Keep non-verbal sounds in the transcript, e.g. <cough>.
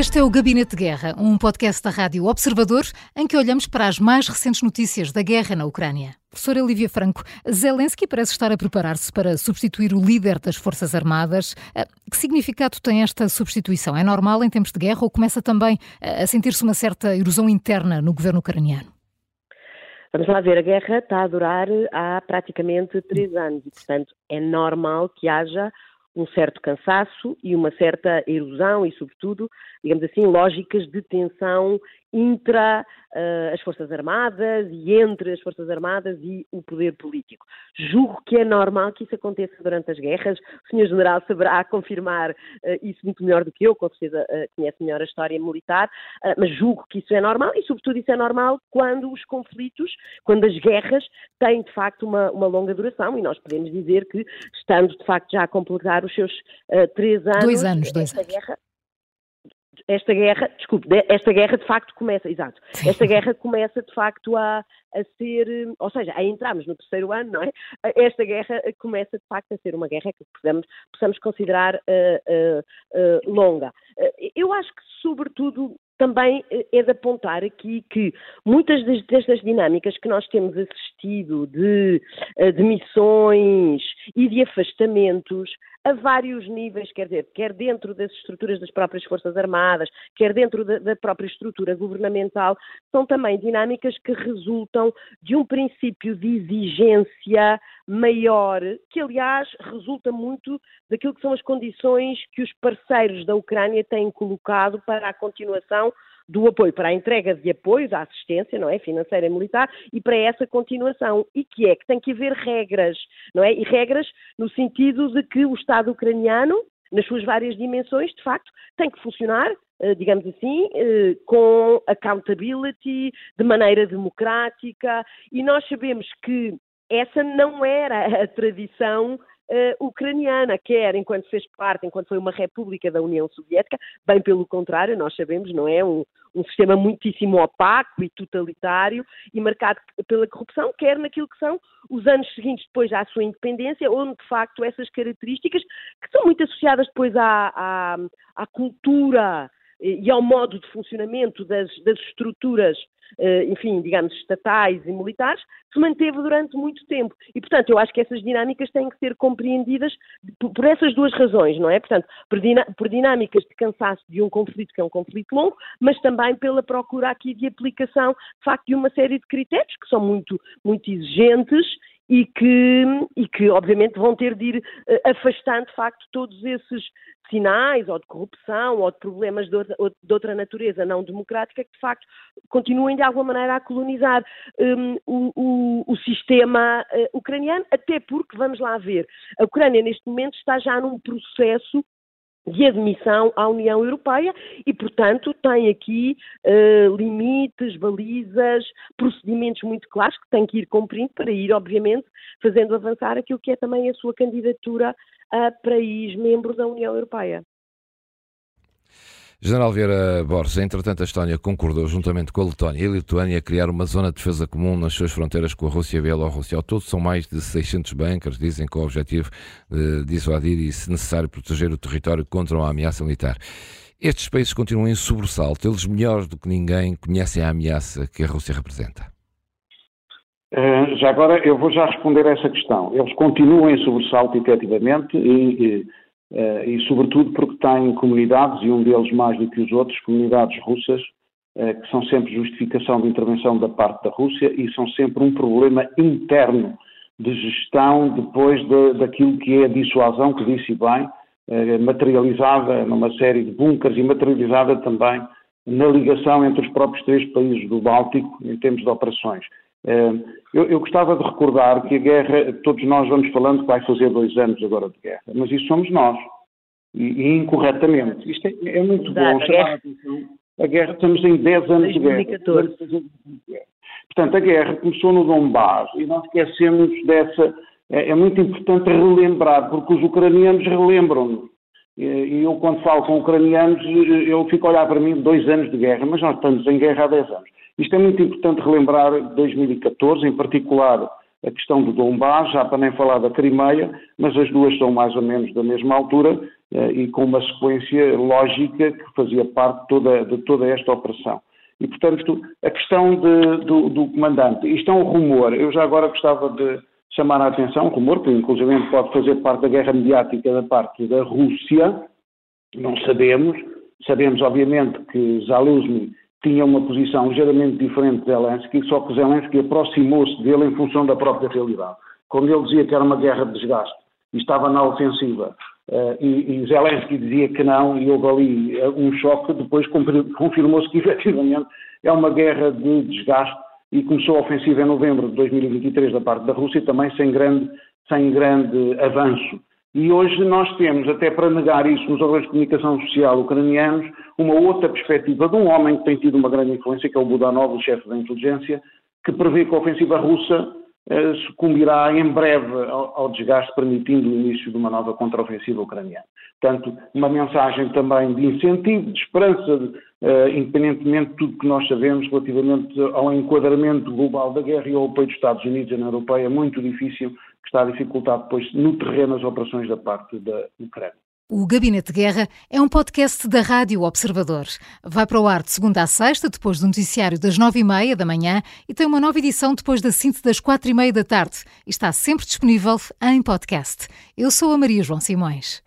Este é o Gabinete de Guerra, um podcast da Rádio Observador em que olhamos para as mais recentes notícias da guerra na Ucrânia. Professora Lívia Franco, Zelensky parece estar a preparar-se para substituir o líder das Forças Armadas. Eh, que significado tem esta substituição? É normal em tempos de guerra ou começa também a sentir-se uma certa erosão interna no governo ucraniano? Vamos lá ver, a guerra está a durar há praticamente três anos e, portanto, é normal que haja um certo cansaço e uma certa erosão e, sobretudo, digamos assim, lógicas de tensão intra uh, as Forças Armadas e entre as Forças Armadas e o poder político. Julgo que é normal que isso aconteça durante as guerras. O Sr. General saberá <laughs> confirmar uh, isso muito melhor do que eu, com certeza uh, conhece melhor a história militar, mas julgo que isso é normal e, sobretudo, isso é normal quando os conflitos, quando as guerras têm, de facto, uma, uma longa duração e nós podemos dizer que, estando, de facto, já a completar os seus três anos, dois anos, dois anos. guerra esta guerra, desculpe, esta guerra de facto começa, exato, esta guerra começa de facto a, a ser, ou seja, a entrarmos no terceiro ano, não é? Esta guerra começa de facto a ser uma guerra que podemos, possamos considerar uh, uh, uh, longa. eu acho que, sobretudo, também é de apontar aqui que muitas destas dinâmicas que nós temos assistido de, de missões e de afastamentos a vários níveis, quer dizer, quer dentro das estruturas das próprias Forças Armadas, quer dentro da, da própria estrutura governamental, são também dinâmicas que resultam de um princípio de exigência maior, que aliás resulta muito daquilo que são as condições que os parceiros da Ucrânia têm colocado para a continuação do apoio, para a entrega de apoio, da assistência, não é, financeira e militar, e para essa continuação, e que é que tem que haver regras, não é, e regras no sentido de que o Estado ucraniano, nas suas várias dimensões, de facto, tem que funcionar eh, digamos assim, eh, com accountability, de maneira democrática, e nós sabemos que essa não era a tradição uh, ucraniana, quer enquanto fez parte, enquanto foi uma república da União Soviética, bem pelo contrário, nós sabemos, não é? Um, um sistema muitíssimo opaco e totalitário e marcado pela corrupção, quer naquilo que são os anos seguintes depois à sua independência, onde de facto essas características, que são muito associadas depois à, à, à cultura e ao modo de funcionamento das, das estruturas, eh, enfim, digamos, estatais e militares, se manteve durante muito tempo. E, portanto, eu acho que essas dinâmicas têm que ser compreendidas por essas duas razões, não é? Portanto, por dinâmicas de cansaço de um conflito que é um conflito longo, mas também pela procura aqui de aplicação, de facto, de uma série de critérios que são muito, muito exigentes e que, e que obviamente vão ter de ir uh, afastando de facto todos esses sinais ou de corrupção ou de problemas de outra, de outra natureza não democrática que de facto continuem de alguma maneira a colonizar um, o, o, sistema uh, ucraniano, até porque, vamos lá ver, a Ucrânia neste momento está já num processo de admissão à União Europeia e, portanto, tem aqui uh, limites, balizas, procedimentos muito claros que tem que ir cumprindo para ir, obviamente, fazendo avançar aquilo que é também a sua candidatura a país membro da União Europeia. General Vieira Borges, entretanto, a Estónia concordou, juntamente com a Letónia e a Lituânia, a criar uma zona de defesa comum nas suas fronteiras com a Rússia e a Bielorrússia. Ao todo, são mais de 600 bunkers, dizem, com o objetivo de dissuadir e, se necessário, proteger o território contra uma ameaça militar. Estes países continuam em sobressalto. Eles, melhores do que ninguém, conhecem a ameaça que a Rússia representa. Uh, já agora, eu vou já responder a essa questão. Eles continuam em sobressalto, efetivamente, e, e Uh, e sobretudo porque têm comunidades, e um deles mais do que os outros, comunidades russas, uh, que são sempre justificação de intervenção da parte da Rússia e são sempre um problema interno de gestão depois de, daquilo que é a dissuasão, que disse bem, uh, materializada numa série de bunkers e materializada também na ligação entre os próprios três países do Báltico em termos de operações. Eu, eu, gostava de recordar que a guerra, todos nós vamos falando que vai fazer dois anos agora de guerra, mas isso somos nós. E, e incorretamente. Isto é, é muito Exato, bom chamar a atenção. A guerra, estamos em 10 anos 2014. de guerra. Portanto, a guerra começou no Donbass e nós esquecemos dessa. É, é muito importante relembrar, porque os ucranianos relembram-nos. E eu, quando falo com ucranianos, eu fico a olhar para mim dois anos de guerra, mas nós estamos em guerra há 10 anos. Isto é muito importante relembrar 2014, em particular a questão do Donbass, já para nem falar da Crimeia, mas as duas são mais ou menos da mesma altura eh, e com uma sequência lógica que fazia parte toda, de toda esta operação. E, portanto, a questão de, do, do, comandante, isto é um rumor, eu já agora gostava de chamar a atenção, um rumor que inclusive pode fazer parte da guerra mediática da parte da Rússia, não sabemos, sabemos obviamente que Zaluzny tinha uma posição ligeiramente diferente de Zelensky, só que Zelensky aproximou-se dele em função da própria realidade. Quando ele dizia que era uma guerra de desgaste e estava na ofensiva, uh, e, Zelensky dizia que não, e houve ali uh, um choque, depois confirmou-se que <laughs> efetivamente é uma guerra de desgaste e começou a ofensiva em novembro de 2023 da parte da Rússia, também sem grande, sem grande avanço. E hoje nós temos, até para negar isso nos órgãos de comunicação social ucranianos, uma outra perspectiva de um homem que tem tido uma grande influência, que é o Budanov, o chefe da inteligência, que prevê que a ofensiva russa eh, sucumbirá em breve ao, ao, desgaste, permitindo o início de uma nova contraofensiva ucraniana. Portanto, uma mensagem também de incentivo, de esperança, de, eh, independentemente de tudo que nós sabemos relativamente ao enquadramento global da guerra e ao apoio dos Estados Unidos e na Europeia, é muito difícil que está a dificultar depois no terreno as operações da parte da Ucrânia. O Gabinete de Guerra é um podcast da Rádio Observador. Vai para o ar de segunda a sexta, depois do noticiário das nove e meia da manhã e tem uma nova edição depois da síntese das quatro e meia da tarde. Está sempre disponível em podcast. Eu sou a Maria João Simões.